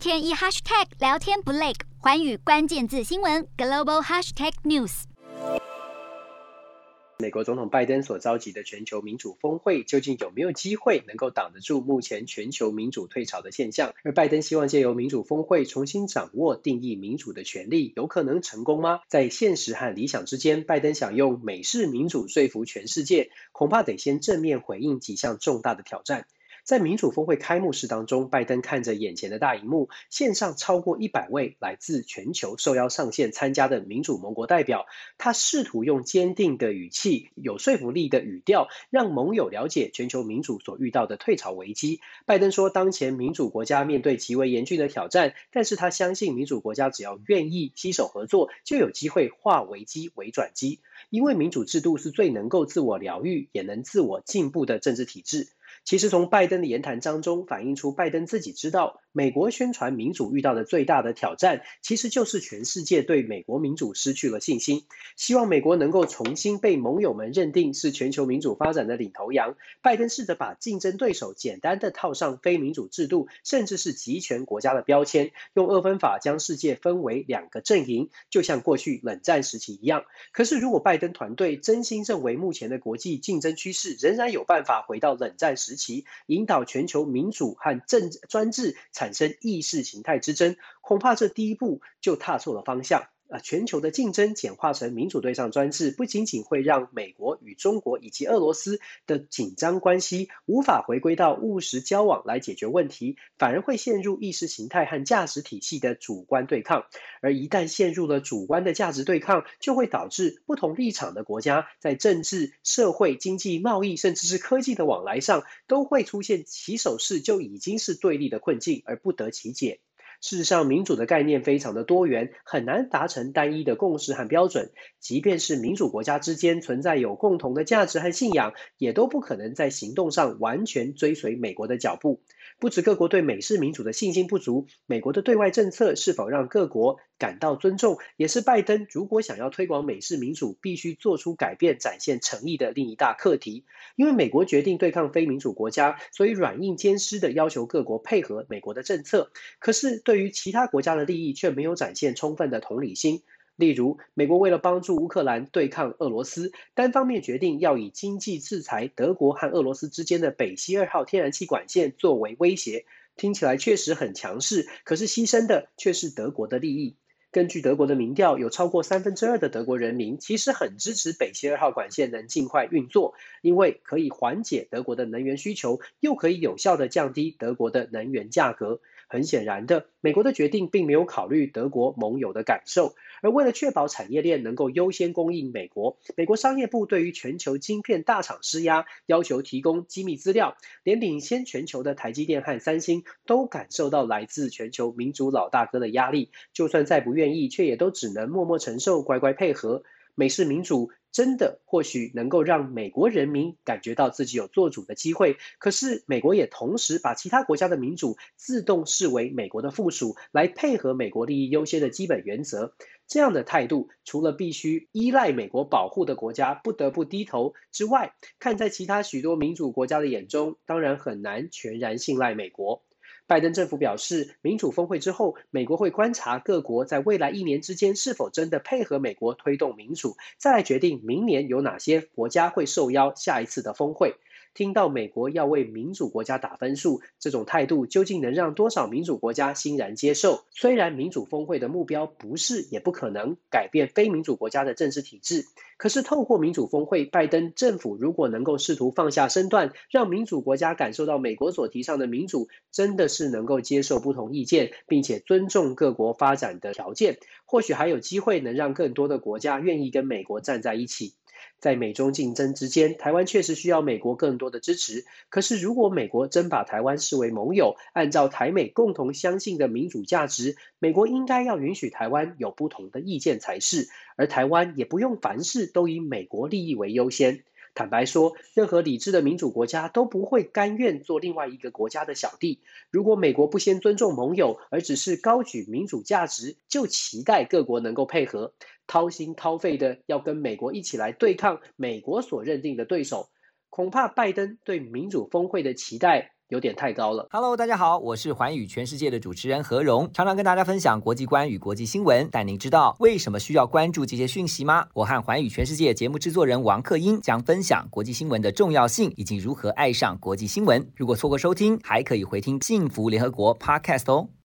天一 hashtag 聊天不累，寰宇关键字新闻 global hashtag news。美国总统拜登所召集的全球民主峰会，究竟有没有机会能够挡得住目前全球民主退潮的现象？而拜登希望借由民主峰会重新掌握定义民主的权利，有可能成功吗？在现实和理想之间，拜登想用美式民主说服全世界，恐怕得先正面回应几项重大的挑战。在民主峰会开幕式当中，拜登看着眼前的大荧幕，线上超过一百位来自全球受邀上线参加的民主盟国代表，他试图用坚定的语气、有说服力的语调，让盟友了解全球民主所遇到的退潮危机。拜登说，当前民主国家面对极为严峻的挑战，但是他相信民主国家只要愿意携手合作，就有机会化危机为转机，因为民主制度是最能够自我疗愈，也能自我进步的政治体制。其实从拜登的言谈当中反映出，拜登自己知道，美国宣传民主遇到的最大的挑战，其实就是全世界对美国民主失去了信心。希望美国能够重新被盟友们认定是全球民主发展的领头羊。拜登试着把竞争对手简单的套上非民主制度，甚至是极权国家的标签，用二分法将世界分为两个阵营，就像过去冷战时期一样。可是，如果拜登团队真心认为目前的国际竞争趋势仍然有办法回到冷战时，时期引导全球民主和政治专制产生意识形态之争，恐怕这第一步就踏错了方向。啊，全球的竞争简化成民主对上专制，不仅仅会让美国与中国以及俄罗斯的紧张关系无法回归到务实交往来解决问题，反而会陷入意识形态和价值体系的主观对抗。而一旦陷入了主观的价值对抗，就会导致不同立场的国家在政治、社会、经济、贸易，甚至是科技的往来上，都会出现起手式就已经是对立的困境，而不得其解。事实上，民主的概念非常的多元，很难达成单一的共识和标准。即便是民主国家之间存在有共同的价值和信仰，也都不可能在行动上完全追随美国的脚步。不止各国对美式民主的信心不足，美国的对外政策是否让各国感到尊重，也是拜登如果想要推广美式民主，必须做出改变、展现诚意的另一大课题。因为美国决定对抗非民主国家，所以软硬兼施的要求各国配合美国的政策。可是对于其他国家的利益，却没有展现充分的同理心。例如，美国为了帮助乌克兰对抗俄罗斯，单方面决定要以经济制裁德国和俄罗斯之间的北溪二号天然气管线作为威胁，听起来确实很强势，可是牺牲的却是德国的利益。根据德国的民调，有超过三分之二的德国人民其实很支持北溪二号管线能尽快运作，因为可以缓解德国的能源需求，又可以有效地降低德国的能源价格。很显然的，美国的决定并没有考虑德国盟友的感受，而为了确保产业链能够优先供应美国，美国商业部对于全球晶片大厂施压，要求提供机密资料，连领先全球的台积电和三星都感受到来自全球民主老大哥的压力，就算再不愿意，却也都只能默默承受，乖乖配合。美式民主真的或许能够让美国人民感觉到自己有做主的机会，可是美国也同时把其他国家的民主自动视为美国的附属，来配合美国利益优先的基本原则。这样的态度，除了必须依赖美国保护的国家不得不低头之外，看在其他许多民主国家的眼中，当然很难全然信赖美国。拜登政府表示，民主峰会之后，美国会观察各国在未来一年之间是否真的配合美国推动民主，再来决定明年有哪些国家会受邀下一次的峰会。听到美国要为民主国家打分数，这种态度究竟能让多少民主国家欣然接受？虽然民主峰会的目标不是也不可能改变非民主国家的政治体制，可是透过民主峰会，拜登政府如果能够试图放下身段，让民主国家感受到美国所提倡的民主真的是能够接受不同意见，并且尊重各国发展的条件，或许还有机会能让更多的国家愿意跟美国站在一起。在美中竞争之间，台湾确实需要美国更多的支持。可是，如果美国真把台湾视为盟友，按照台美共同相信的民主价值，美国应该要允许台湾有不同的意见才是，而台湾也不用凡事都以美国利益为优先。坦白说，任何理智的民主国家都不会甘愿做另外一个国家的小弟。如果美国不先尊重盟友，而只是高举民主价值，就期待各国能够配合，掏心掏肺的要跟美国一起来对抗美国所认定的对手，恐怕拜登对民主峰会的期待有点太高了。Hello，大家好，我是寰宇全世界的主持人何荣，常常跟大家分享国际观与国际新闻。但您知道为什么需要关注这些讯息吗？我和寰宇全世界节目制作人王克英将分享国际新闻的重要性以及如何爱上国际新闻。如果错过收听，还可以回听幸福联合国 Podcast 哦。